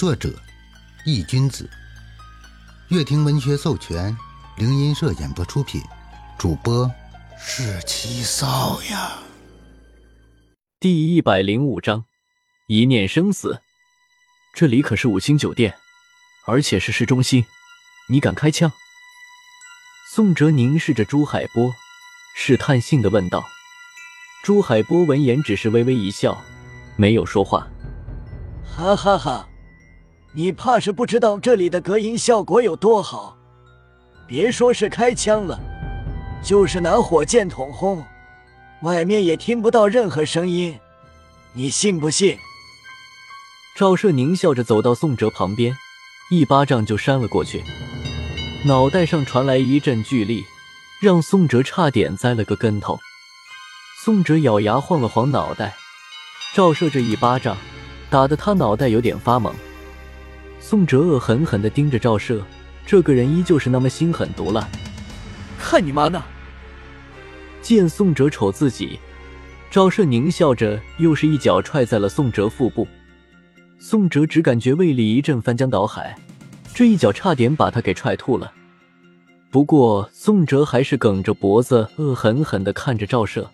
作者：易君子，乐亭文学授权，灵音社演播出品，主播是七少呀。第一百零五章，一念生死。这里可是五星酒店，而且是市中心，你敢开枪？宋哲凝视着朱海波，试探性的问道。朱海波闻言只是微微一笑，没有说话。哈哈哈，你怕是不知道这里的隔音效果有多好，别说是开枪了，就是拿火箭筒轰，外面也听不到任何声音，你信不信？赵射狞笑着走到宋哲旁边，一巴掌就扇了过去，脑袋上传来一阵巨力，让宋哲差点栽了个跟头。宋哲咬牙晃了晃脑袋，照射这一巴掌打得他脑袋有点发懵。宋哲恶狠狠地盯着赵射，这个人依旧是那么心狠毒辣。看你妈呢！见宋哲瞅自己，赵射狞笑着又是一脚踹在了宋哲腹部。宋哲只感觉胃里一阵翻江倒海，这一脚差点把他给踹吐了。不过宋哲还是梗着脖子，恶狠狠地看着赵射。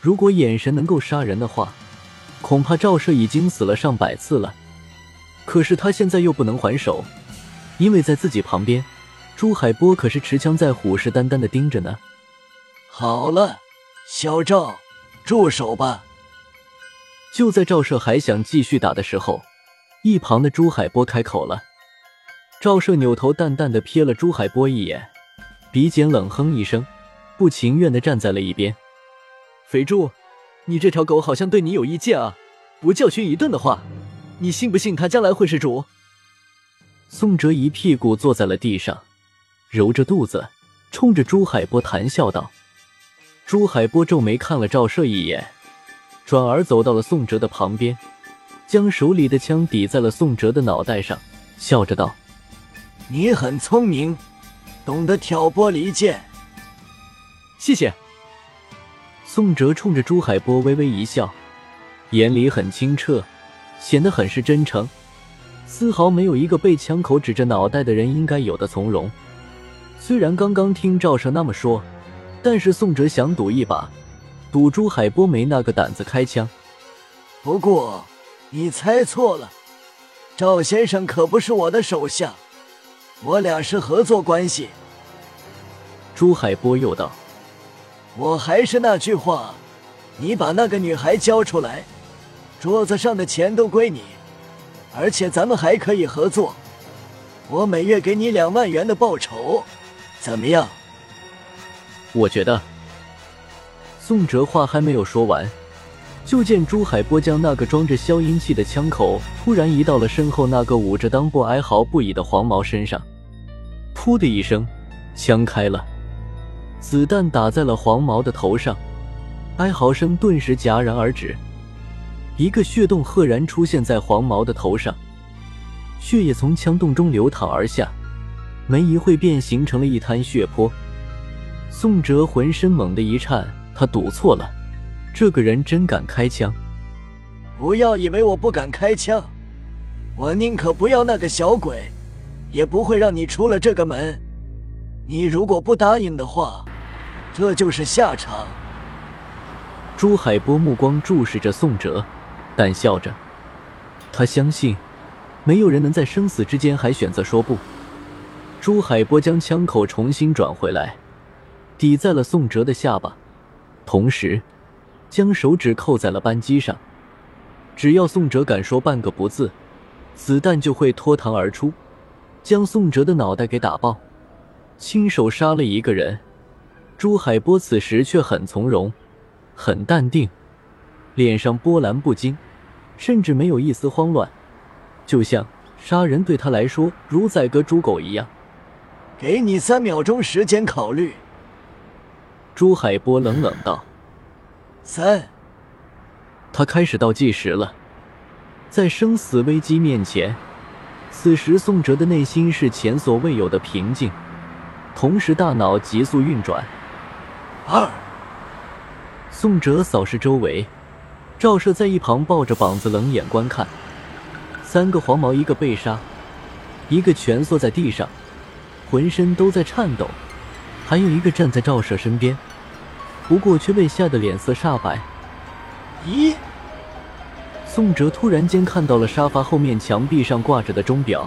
如果眼神能够杀人的话，恐怕赵射已经死了上百次了。可是他现在又不能还手，因为在自己旁边，朱海波可是持枪在虎视眈眈的盯着呢。好了，小赵，住手吧！就在赵社还想继续打的时候，一旁的朱海波开口了。赵社扭头淡淡的瞥了朱海波一眼，鼻尖冷哼一声，不情愿的站在了一边。肥猪，你这条狗好像对你有意见啊！不教训一顿的话，你信不信他将来会是主？宋哲一屁股坐在了地上，揉着肚子，冲着朱海波谈笑道。朱海波皱眉看了赵射一眼，转而走到了宋哲的旁边，将手里的枪抵在了宋哲的脑袋上，笑着道：“你很聪明，懂得挑拨离间。”谢谢。宋哲冲着朱海波微微一笑，眼里很清澈，显得很是真诚，丝毫没有一个被枪口指着脑袋的人应该有的从容。虽然刚刚听赵胜那么说，但是宋哲想赌一把，赌朱海波没那个胆子开枪。不过你猜错了，赵先生可不是我的手下，我俩是合作关系。朱海波又道。我还是那句话，你把那个女孩交出来，桌子上的钱都归你，而且咱们还可以合作，我每月给你两万元的报酬，怎么样？我觉得。宋哲话还没有说完，就见朱海波将那个装着消音器的枪口突然移到了身后那个捂着裆部哀嚎不已的黄毛身上，噗的一声，枪开了。子弹打在了黄毛的头上，哀嚎声顿时戛然而止，一个血洞赫然出现在黄毛的头上，血液从枪洞中流淌而下，没一会便形成了一滩血泊。宋哲浑身猛地一颤，他赌错了，这个人真敢开枪！不要以为我不敢开枪，我宁可不要那个小鬼，也不会让你出了这个门。你如果不答应的话。这就是下场。朱海波目光注视着宋哲，淡笑着。他相信，没有人能在生死之间还选择说不。朱海波将枪口重新转回来，抵在了宋哲的下巴，同时将手指扣在了扳机上。只要宋哲敢说半个不字，子弹就会脱膛而出，将宋哲的脑袋给打爆。亲手杀了一个人。朱海波此时却很从容，很淡定，脸上波澜不惊，甚至没有一丝慌乱，就像杀人对他来说如宰割猪狗一样。给你三秒钟时间考虑。朱海波冷冷道：“三。”他开始倒计时了。在生死危机面前，此时宋哲的内心是前所未有的平静，同时大脑急速运转。二，宋哲扫视周围，赵社在一旁抱着膀子冷眼观看。三个黄毛，一个被杀，一个蜷缩在地上，浑身都在颤抖，还有一个站在赵社身边，不过却被吓得脸色煞白。咦？宋哲突然间看到了沙发后面墙壁上挂着的钟表，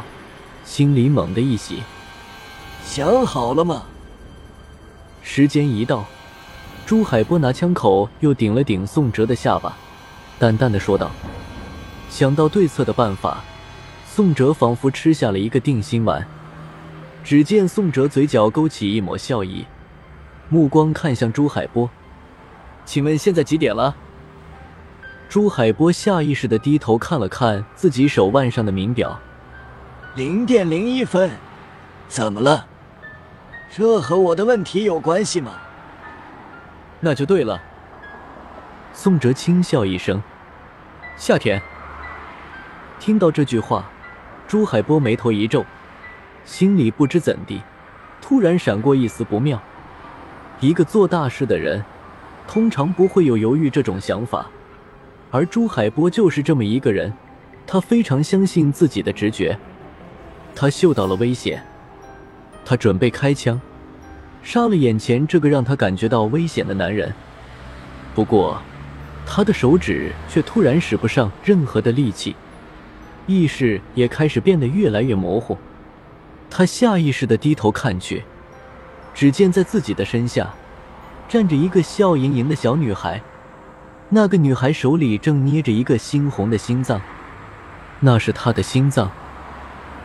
心里猛地一喜。想好了吗？时间一到，朱海波拿枪口又顶了顶宋哲的下巴，淡淡的说道：“想到对策的办法。”宋哲仿佛吃下了一个定心丸。只见宋哲嘴角勾起一抹笑意，目光看向朱海波：“请问现在几点了？”朱海波下意识的低头看了看自己手腕上的名表，零点零一分。怎么了？这和我的问题有关系吗？那就对了。宋哲轻笑一声。夏天听到这句话，朱海波眉头一皱，心里不知怎地，突然闪过一丝不妙。一个做大事的人，通常不会有犹豫这种想法。而朱海波就是这么一个人，他非常相信自己的直觉，他嗅到了危险，他准备开枪，杀了眼前这个让他感觉到危险的男人。不过，他的手指却突然使不上任何的力气，意识也开始变得越来越模糊。他下意识的低头看去，只见在自己的身下，站着一个笑盈盈的小女孩。那个女孩手里正捏着一个猩红的心脏，那是她的心脏。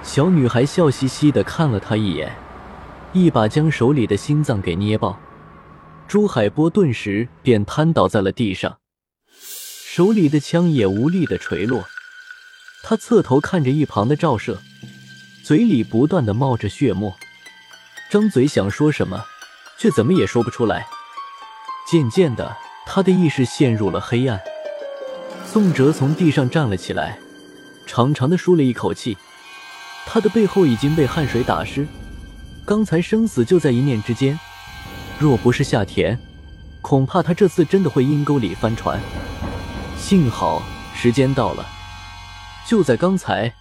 小女孩笑嘻嘻的看了他一眼，一把将手里的心脏给捏爆。朱海波顿时便瘫倒在了地上，手里的枪也无力的垂落。他侧头看着一旁的赵射，嘴里不断的冒着血沫，张嘴想说什么，却怎么也说不出来。渐渐的。他的意识陷入了黑暗。宋哲从地上站了起来，长长的舒了一口气。他的背后已经被汗水打湿，刚才生死就在一念之间。若不是夏田，恐怕他这次真的会阴沟里翻船。幸好时间到了，就在刚才，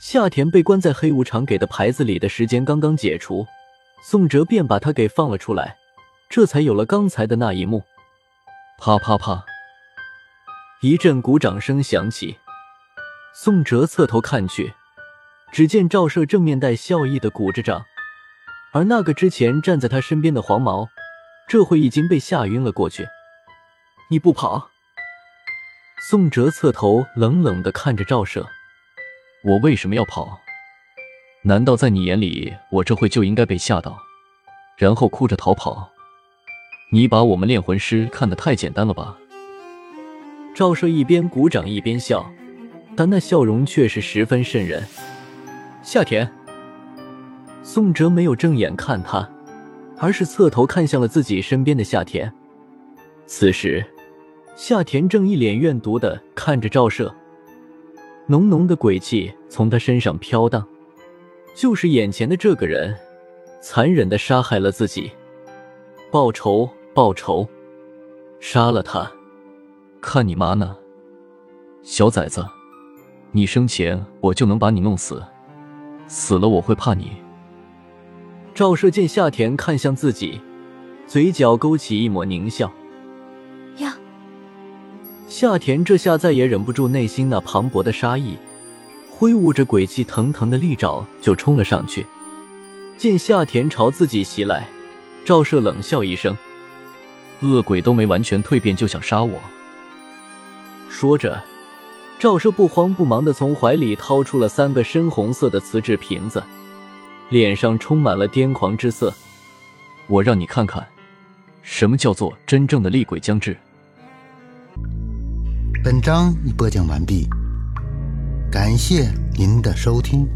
夏田被关在黑无常给的牌子里的时间刚刚解除，宋哲便把他给放了出来，这才有了刚才的那一幕。啪啪啪！一阵鼓掌声响起。宋哲侧头看去，只见赵社正面带笑意的鼓着掌，而那个之前站在他身边的黄毛，这会已经被吓晕了过去。你不跑？宋哲侧头冷冷的看着赵射：“我为什么要跑？难道在你眼里，我这会就应该被吓到，然后哭着逃跑？”你把我们炼魂师看得太简单了吧？赵射一边鼓掌一边笑，但那笑容却是十分瘆人。夏田，宋哲没有正眼看他，而是侧头看向了自己身边的夏田。此时，夏田正一脸怨毒的看着赵社，浓浓的鬼气从他身上飘荡。就是眼前的这个人，残忍的杀害了自己，报仇。报仇，杀了他！看你妈呢，小崽子！你生前我就能把你弄死，死了我会怕你。赵社见夏田看向自己，嘴角勾起一抹狞笑。夏田这下再也忍不住内心那磅礴的杀意，挥舞着鬼气腾腾的利爪就冲了上去。见夏田朝自己袭来，赵射冷笑一声。恶鬼都没完全蜕变就想杀我？说着，赵射不慌不忙的从怀里掏出了三个深红色的瓷质瓶子，脸上充满了癫狂之色。我让你看看，什么叫做真正的厉鬼将至。本章已播讲完毕，感谢您的收听。